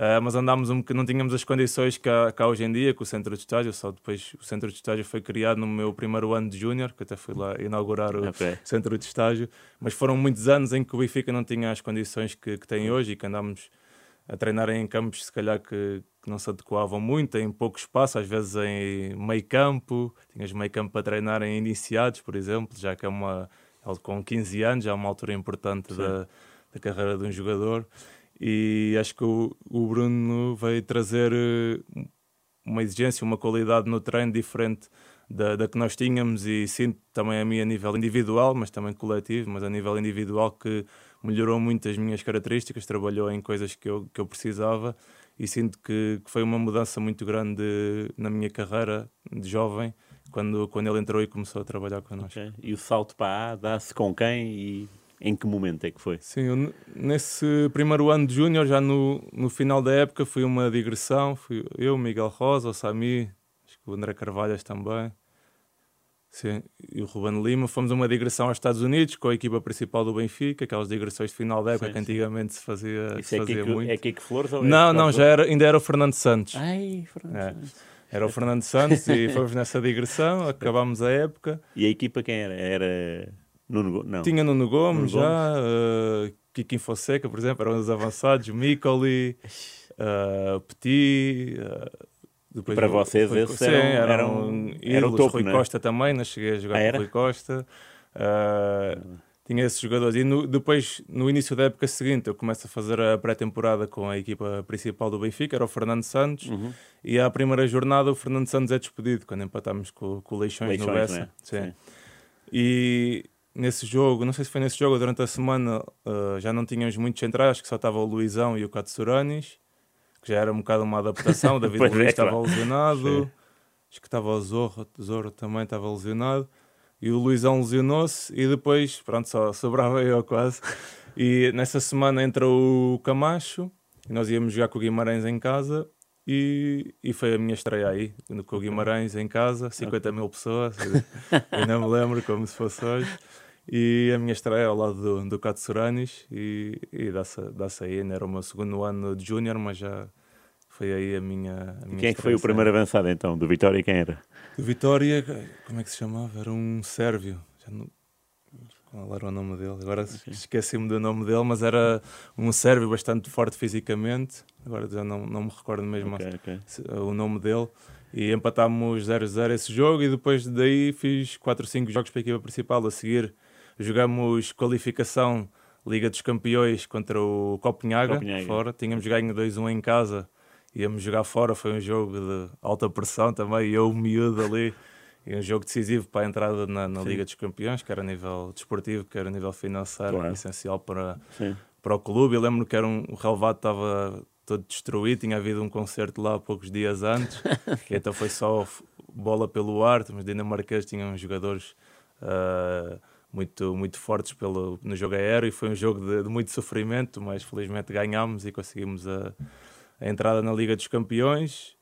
Uh, mas andámos um não tínhamos as condições que há, que há, hoje em dia com o centro de estágio, só depois o centro de estágio foi criado no meu primeiro ano de júnior, que até fui lá inaugurar o okay. centro de estágio, mas foram muitos anos em que o Benfica não tinha as condições que, que tem hoje e que andámos a treinar em campos se calhar que, que, não se adequavam muito, em pouco espaço, às vezes em meio campo, tinhas meio campo para treinar em iniciados, por exemplo, já que é uma com 15 anos, já é uma altura importante da, da carreira de um jogador e acho que o, o Bruno veio trazer eh, uma exigência, uma qualidade no treino diferente da, da, que nós tínhamos e sinto também a mim a nível individual, mas também coletivo, mas a nível individual que melhorou muito as minhas características, trabalhou em coisas que eu, que eu precisava e sinto que, que foi uma mudança muito grande na minha carreira de jovem quando, quando ele entrou e começou a trabalhar connosco. Okay. E o salto para A dá-se com quem e em que momento é que foi? Sim, eu, nesse primeiro ano de Júnior, já no, no final da época, foi uma digressão. Fui eu, Miguel Rosa, o Sami, acho que o André Carvalhas também. Sim, e o Ruben Lima. Fomos uma digressão aos Estados Unidos com a equipa principal do Benfica, aquelas digressões de final da época sim, que antigamente sim. se fazia, Isso se é fazia Kiko, muito. É Kiko Flores ou é Não, não, já era, ainda era o Fernando Santos. Ai, Fernando é. Santos. Era o Fernando Santos e fomos nessa digressão, acabámos a época. E a equipa quem era? Era Nuno, não. Tinha Nuno Gomes Nuno já, Gomes. Uh, Kiki Fonseca, por exemplo, eram os avançados, Micoli, uh, Petit. Uh, depois para vocês, esses sim, eram, eram, eram o topo, Rui né? Costa também, não cheguei a jogar ah, com Rui Costa. Uh, tinha esses jogadores. E no, depois, no início da época seguinte, eu começo a fazer a pré-temporada com a equipa principal do Benfica, era o Fernando Santos. Uhum. E à primeira jornada, o Fernando Santos é despedido, quando empatámos com, com o Leixões, Leixões no Bessa. Né? Sim. Sim. E nesse jogo, não sei se foi nesse jogo ou durante a semana, uh, já não tínhamos muitos centrais, acho que só estava o Luizão e o Katsuranis, que já era um bocado uma adaptação. O David Luiz é, estava claro. lesionado, Sim. acho que estava o Zorro, o Zorro também estava lesionado, e o Luizão lesionou-se, e depois, pronto, só sobrava eu quase. E nessa semana entrou o Camacho, e nós íamos jogar com o Guimarães em casa. E, e foi a minha estreia aí, com o Guimarães em casa, 50 mil pessoas, ainda me lembro como se fosse hoje. E a minha estreia ao lado do, do Katsuranis e, e dá-se dá aí. Era o meu segundo ano de júnior, mas já foi aí a minha. A minha quem é que foi o primeiro avançado então? Do Vitória quem era? Do Vitória, como é que se chamava? Era um sérvio. Já não... Qual era o nome dele? Agora esqueci-me do nome dele, mas era um sérvio bastante forte fisicamente. Agora já não, não me recordo mesmo okay, okay. o nome dele. E empatámos 0-0 esse jogo e depois daí fiz 4 ou 5 jogos para a equipa principal. A seguir jogamos qualificação Liga dos Campeões contra o Copenhaga, Copenhaga. fora. Tínhamos ganho 2-1 em casa, íamos jogar fora. Foi um jogo de alta pressão também. Eu, miúdo ali, e um jogo decisivo para a entrada na, na Liga dos Campeões, que era a nível desportivo, que era a nível financeiro, claro. essencial para, para o clube. Eu lembro que era um, o relevado estava todo destruído, tinha havido um concerto lá poucos dias antes, então foi só bola pelo ar, mas dinamarquês tinham jogadores uh, muito, muito fortes pelo, no jogo aéreo e foi um jogo de, de muito sofrimento, mas felizmente ganhámos e conseguimos a, a, entrada na Liga dos Campeões.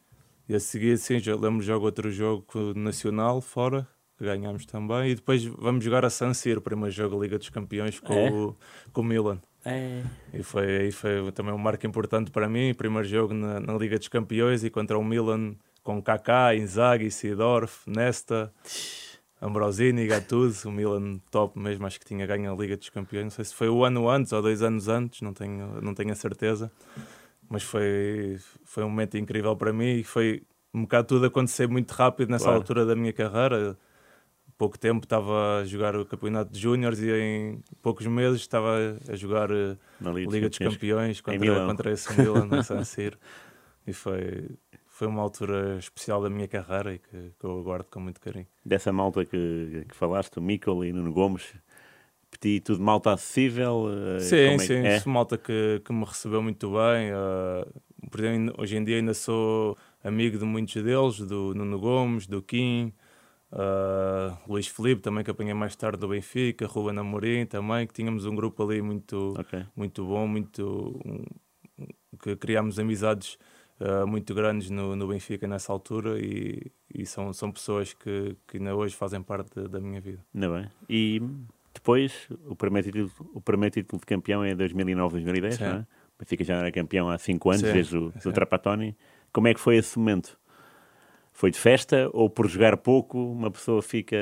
E a seguir, sim, lembro jogo outro jogo nacional fora, que ganhámos também. E depois vamos jogar a San Siro, o primeiro jogo da Liga dos Campeões com, é? o, com o Milan. É. E foi, foi também um marco importante para mim. Primeiro jogo na, na Liga dos Campeões e contra o Milan com Kaká, Inzaghi, Sidorf, Nesta. Ambrosini, Gattuso, o Milan top mesmo, acho que tinha ganho a Liga dos Campeões. Não sei se foi o ano antes ou dois anos antes, não tenho, não tenho a certeza. Mas foi, foi um momento incrível para mim e foi um bocado tudo acontecer muito rápido nessa claro. altura da minha carreira. Pouco tempo estava a jogar o Campeonato de Júniores e em poucos meses estava a jogar eh, a Liga, Liga dos Campeões contra, contra esse Milan no San Siro. E foi, foi uma altura especial da minha carreira e que, que eu aguardo com muito carinho. Dessa malta que, que falaste, o Mikkel e Nuno Gomes, Petit, tudo malta acessível? Eh, sim, é sim, é? malta que, que me recebeu muito bem. Uh, por exemplo, hoje em dia ainda sou amigo de muitos deles, do Nuno Gomes, do Kim, uh, Luís Felipe, também que apanhei mais tarde do Benfica, Ruben Amorim também, que tínhamos um grupo ali muito, okay. muito bom, muito um, que criámos amizades uh, muito grandes no, no Benfica nessa altura e, e são, são pessoas que, que ainda hoje fazem parte da minha vida. Ainda bem. E depois, o primeiro título, o primeiro título de campeão é 2009-2010, não é? O Benfica já era campeão há 5 anos, sim, desde o do Trapatoni. Como é que foi esse momento? Foi de festa ou por jogar pouco uma pessoa fica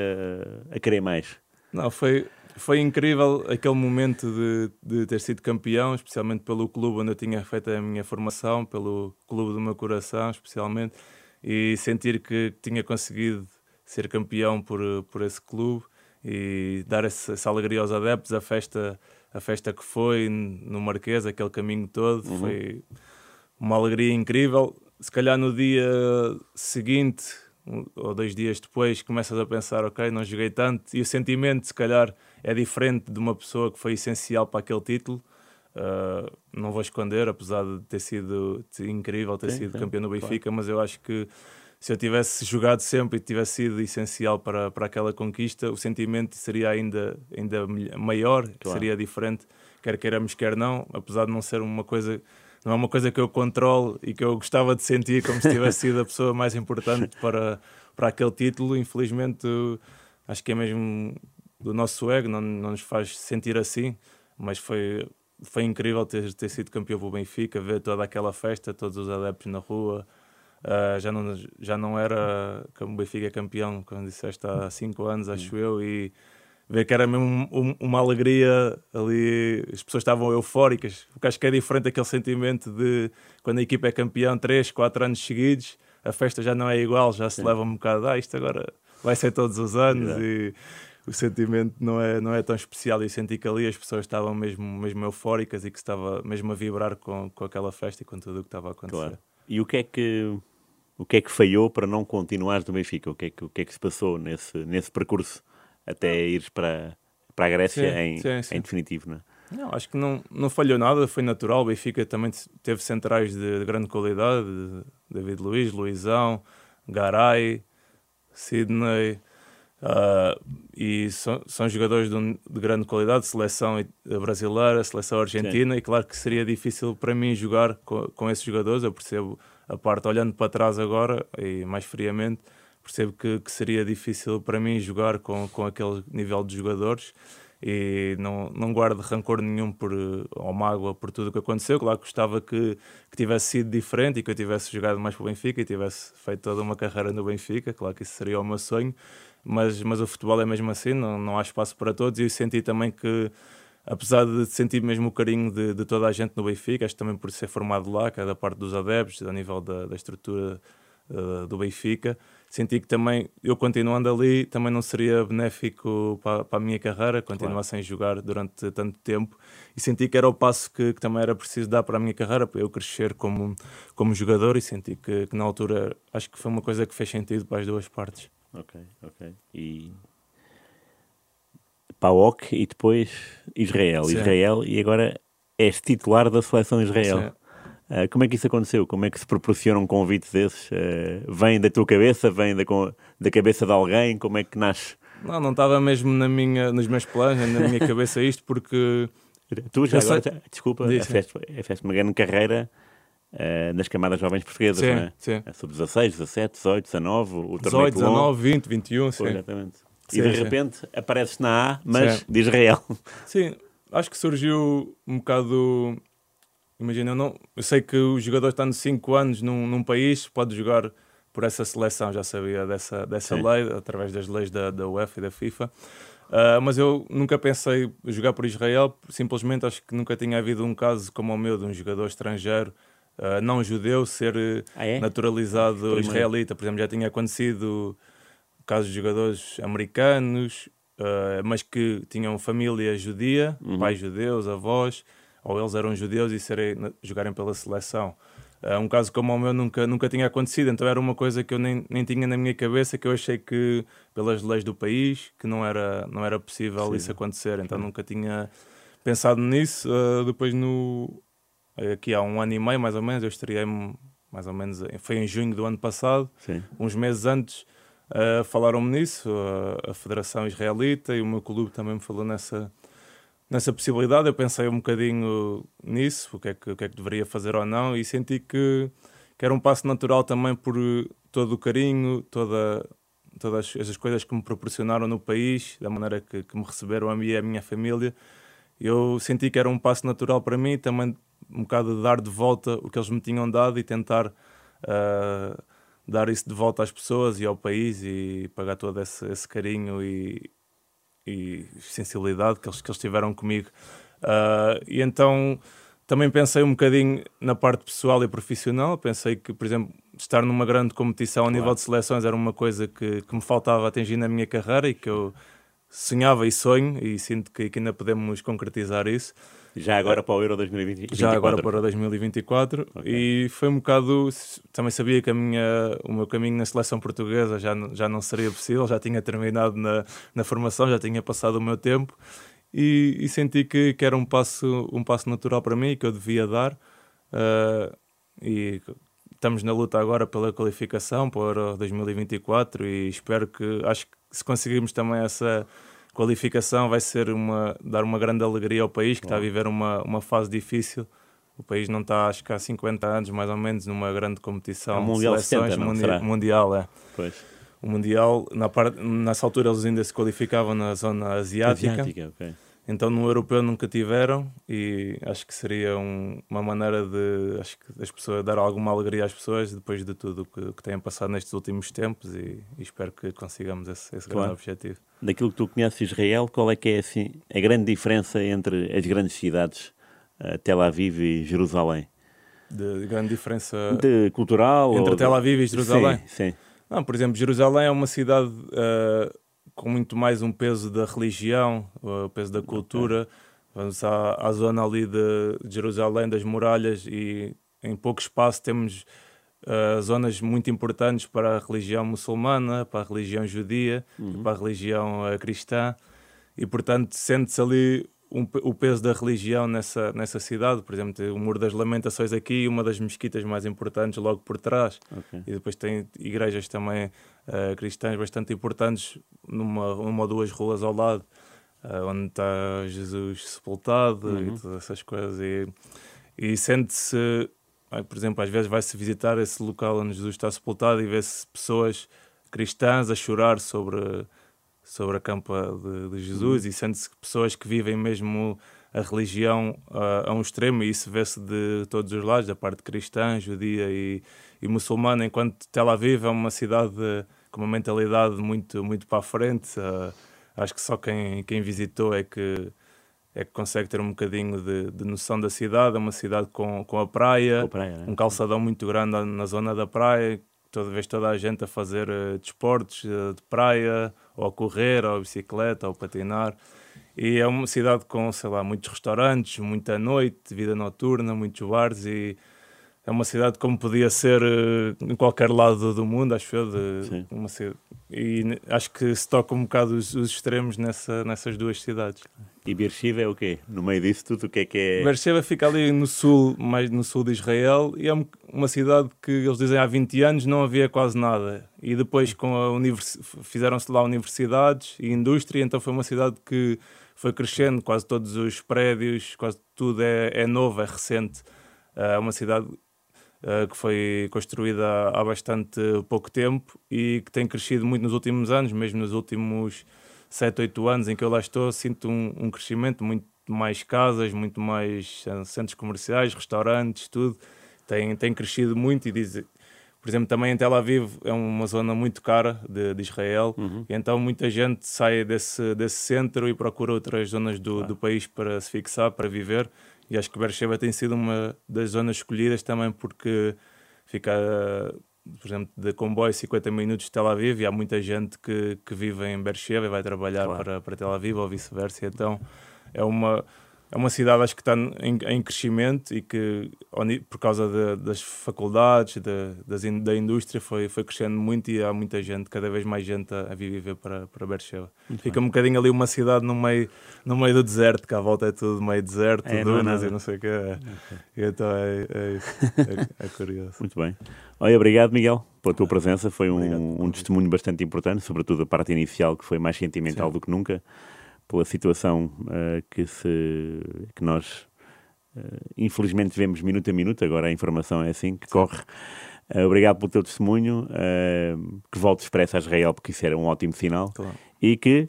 a querer mais? Não, foi, foi incrível aquele momento de, de ter sido campeão, especialmente pelo clube onde eu tinha feito a minha formação, pelo clube do meu coração, especialmente, e sentir que tinha conseguido ser campeão por, por esse clube e dar essa, essa alegria aos adeptos, a festa, a festa que foi no Marquês, aquele caminho todo, uhum. foi uma alegria incrível. Se calhar no dia seguinte ou dois dias depois começas a pensar, ok, não joguei tanto, e o sentimento, se calhar, é diferente de uma pessoa que foi essencial para aquele título. Uh, não vou esconder, apesar de ter sido incrível ter sim, sido sim, campeão do Benfica, claro. mas eu acho que se eu tivesse jogado sempre e tivesse sido essencial para, para aquela conquista, o sentimento seria ainda, ainda maior, claro. seria diferente, quer queiramos, quer não, apesar de não ser uma coisa não é uma coisa que eu controlo e que eu gostava de sentir como se tivesse sido a pessoa mais importante para, para aquele título. Infelizmente, acho que é mesmo do nosso ego, não, não nos faz sentir assim, mas foi, foi incrível ter, ter sido campeão do Benfica, ver toda aquela festa, todos os adeptos na rua. Uh, já, não, já não era como o Benfica campeão, como disseste, há 5 anos, acho eu, e ver que era mesmo um, uma alegria ali, as pessoas estavam eufóricas, porque acho que é diferente aquele sentimento de quando a equipa é campeão 3, 4 anos seguidos, a festa já não é igual, já se Sim. leva um bocado, ah, isto agora vai ser todos os anos yeah. e o sentimento não é, não é tão especial e senti que ali as pessoas estavam mesmo, mesmo eufóricas e que estava mesmo a vibrar com, com aquela festa e com tudo o que estava a acontecer. Claro. E o que é que o que é que falhou para não continuar no Benfica? O que é que, o que, é que se passou nesse, nesse percurso? até ires para, para a Grécia sim, em, sim, sim. em definitivo, não é? Não, acho que não, não falhou nada, foi natural. O Benfica também teve centrais de, de grande qualidade: David Luiz, Luizão, Garay, Sidney. Uh, e são, são jogadores de, de, grande qualidade, seleção brasileira, seleção argentina, Sim. e claro que seria difícil para mim jogar com, com esses jogadores. Eu percebo a parte, olhando para trás agora e mais friamente, percebo que, que, seria difícil para mim jogar com, com aquele nível de jogadores e não, não guardo rancor nenhum por, ou mágoa por tudo o que aconteceu. Claro que gostava que, que tivesse sido diferente e que eu tivesse jogado mais para o Benfica e tivesse feito toda uma carreira no Benfica. Claro que isso seria o meu sonho, mas, mas o futebol é mesmo assim, não, não há espaço para todos. E eu senti também que, apesar de sentir mesmo o carinho de, de toda a gente no Benfica, acho também por ser formado lá, que é da parte dos adeptos, a nível da, da estrutura uh, do Benfica senti que também, eu continuando ali, também não seria benéfico para, para a minha carreira, continuar claro. sem jogar durante tanto tempo. E senti que era o passo que, que, também era preciso dar para a minha carreira, para eu crescer como, como jogador. E senti que, que na altura, acho que foi uma coisa que fez sentido para as duas partes. Ok, ok. E PAOK e depois Israel. Sim. Israel e agora és titular da seleção Israel. Sim. Uh, como é que isso aconteceu? Como é que se proporciona um convite desses? Uh, vem da tua cabeça? Vem da, da cabeça de alguém? Como é que nasce? Não, não estava mesmo na minha, nos meus planos, na minha cabeça isto, porque... Tu já agora, sei... desculpa, fizeste uma grande carreira uh, nas camadas jovens portuguesas, sim, não é? Sim, Sub 16, 17, 18, 19, o 18, 19, 20, 21, sim. exatamente. Sim, e de repente sim. apareces na A, mas sim. de Israel. Sim, acho que surgiu um bocado Imagina, eu, não, eu sei que o jogador estando 5 anos num, num país pode jogar por essa seleção, já sabia dessa, dessa lei, através das leis da, da UEFA e da FIFA. Uh, mas eu nunca pensei jogar por Israel, simplesmente acho que nunca tinha havido um caso como o meu de um jogador estrangeiro, uh, não judeu, ser ah, é? naturalizado israelita. Por exemplo, já tinha acontecido casos de jogadores americanos, uh, mas que tinham família judia, uhum. pais judeus, avós ou eles eram judeus e serem, jogarem pela seleção. Uh, um caso como o meu nunca, nunca tinha acontecido, então era uma coisa que eu nem, nem tinha na minha cabeça, que eu achei que, pelas leis do país, que não era, não era possível Sim. isso acontecer, então Sim. nunca tinha pensado nisso. Uh, depois, no, aqui há um ano e meio mais ou menos, eu estreiei-me mais ou menos, foi em junho do ano passado, Sim. uns meses antes, uh, falaram-me nisso, a Federação Israelita e o meu clube também me falou nessa nessa possibilidade. Eu pensei um bocadinho nisso, o que é que, o que, é que deveria fazer ou não, e senti que, que era um passo natural também por todo o carinho, toda, todas essas coisas que me proporcionaram no país, da maneira que, que me receberam a mim e a minha família. Eu senti que era um passo natural para mim, também um bocado de dar de volta o que eles me tinham dado e tentar. Uh, dar isso de volta às pessoas e ao país e pagar todo esse, esse carinho e, e sensibilidade que eles, que eles tiveram comigo. Uh, e então também pensei um bocadinho na parte pessoal e profissional. Pensei que, por exemplo, estar numa grande competição a nível de seleções era uma coisa que, que me faltava atingir na minha carreira e que eu sonhava e sonho e sinto que, que ainda podemos concretizar isso. Já agora para o Euro 2024? Já agora para o 2024. Okay. E foi um bocado. Também sabia que a minha, o meu caminho na seleção portuguesa já, já não seria possível, já tinha terminado na, na formação, já tinha passado o meu tempo. E, e senti que, que era um passo, um passo natural para mim que eu devia dar. Uh, e estamos na luta agora pela qualificação para o Euro 2024 e espero que. Acho que se conseguirmos também essa qualificação vai ser uma, dar uma grande alegria ao país, que está a viver uma, uma fase difícil. O país não está, acho que há 50 anos, mais ou menos, numa grande competição é mundial de seleções. 70, mundi mundial, é. Pois. O Mundial, na parte, nessa altura, eles ainda se qualificavam na zona asiática. Asiática, ok. Então no europeu nunca tiveram e acho que seria um, uma maneira de acho que as pessoas dar alguma alegria às pessoas depois de tudo que, que têm passado nestes últimos tempos e, e espero que consigamos esse, esse claro. grande objetivo. Daquilo que tu conheces Israel, qual é que é assim a grande diferença entre as grandes cidades uh, Tel Aviv e Jerusalém? De, de grande diferença de cultural entre Tel Aviv e Jerusalém? Sim, sim. Não, por exemplo, Jerusalém é uma cidade uh, com muito mais um peso da religião, o peso da cultura. Okay. Vamos à, à, zona ali de Jerusalém, das muralhas, e em pouco espaço temos uh, zonas muito importantes para a religião muçulmana, para a religião judia, uhum. para a religião uh, cristã, e portanto sente-se ali um, o peso da religião nessa, nessa cidade. Por exemplo, tem o Muro das Lamentações aqui, uma das mesquitas mais importantes logo por trás. Okay. E depois tem igrejas também uh, cristãs bastante importantes numa uma ou duas ruas ao lado, uh, onde está Jesus sepultado uhum. e todas essas coisas. E, e sente-se, por exemplo, às vezes vai-se visitar esse local onde Jesus está sepultado e vê-se pessoas cristãs a chorar sobre sobre a campa de, de Jesus e sente-se pessoas que vivem mesmo a religião a, a um extremo e isso vê-se de todos os lados, da parte cristã, judia e, e muçulmana, enquanto Tel Aviv é uma cidade com uma mentalidade muito, muito para a frente. Uh, acho que só quem, quem visitou é que é que consegue ter um bocadinho de, de noção da cidade. É uma cidade com, com a praia, Com a praia, né? um calçadão muito grande na zona da praia. Toda vez toda a gente a fazer uh, desportos uh, de praia, ou a correr, ou a bicicleta, ou a patinar. E é uma cidade com, sei lá, muitos restaurantes, muita noite, vida noturna, muitos bares e é uma cidade como podia ser uh, em qualquer lado do mundo, acho eu. De, uma ci- e acho que se toca um bocado os, os extremos nessa, nessas duas cidades. E Beersheba é o quê? No meio disso tudo, o que é que é? Beersheba fica ali no sul, mais no sul de Israel, e é um- uma cidade que eles dizem há 20 anos não havia quase nada. E depois com a univers... fizeram-se lá universidades e indústria, então foi uma cidade que foi crescendo, quase todos os prédios, quase tudo é, é novo, é recente. É uma cidade eh, que foi construída há há bastante pouco tempo e que tem crescido muito nos últimos anos, mesmo nos últimos 7, 8 anos em que eu lá estou, sinto um, um crescimento, muito mais casas, muito mais centros comerciais, restaurantes, tudo. Tem, tem crescido muito e diz, por exemplo, também em Tel Aviv é uma zona muito cara de, de Israel, e então muita gente sai desse, desse centro e procura outras zonas do, do país para se fixar, para viver. E acho que Beersheba tem sido uma das zonas escolhidas também porque fica, por exemplo, de comboio 50 minutos de Tel Aviv e há muita gente que, que vive em Beersheba e vai trabalhar Claro. para, para Tel Aviv ou vice-versa. Então é uma, é uma cidade acho que está em, em crescimento e que por causa de- das faculdades, de- das in- da indústria foi, foi crescendo muito e há muita gente, cada vez mais gente a, a viver para, para Beersheba. Fica um bocadinho ali uma cidade no meio, no meio do deserto, que à volta é tudo meio deserto, É, não é dunas e não sei o que. E então é, é, é, é curioso. Muito bem. Olha, obrigado, Miguel, pela tua presença. Foi um, um testemunho bastante importante, sobretudo a parte inicial, que foi mais sentimental Sim. do que nunca, pela situação eh, que, se, que nós, eh, infelizmente, vemos minuto a minuto. Agora a informação é assim que corre. Eh, obrigado pelo teu testemunho. que voltes expressa a Israel, porque isso era um ótimo sinal. Claro. E que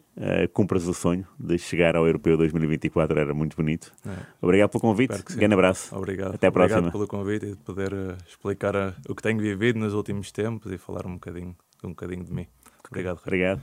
cumpras o sonho de chegar ao Europeu 2024. Era muito bonito. É. Obrigado pelo convite. Grande abraço. Obrigado. Até à próxima. Obrigado pelo convite e de poder explicar o que tenho vivido nos últimos tempos e falar um bocadinho, um bocadinho de mim. Obrigado. Obrigado.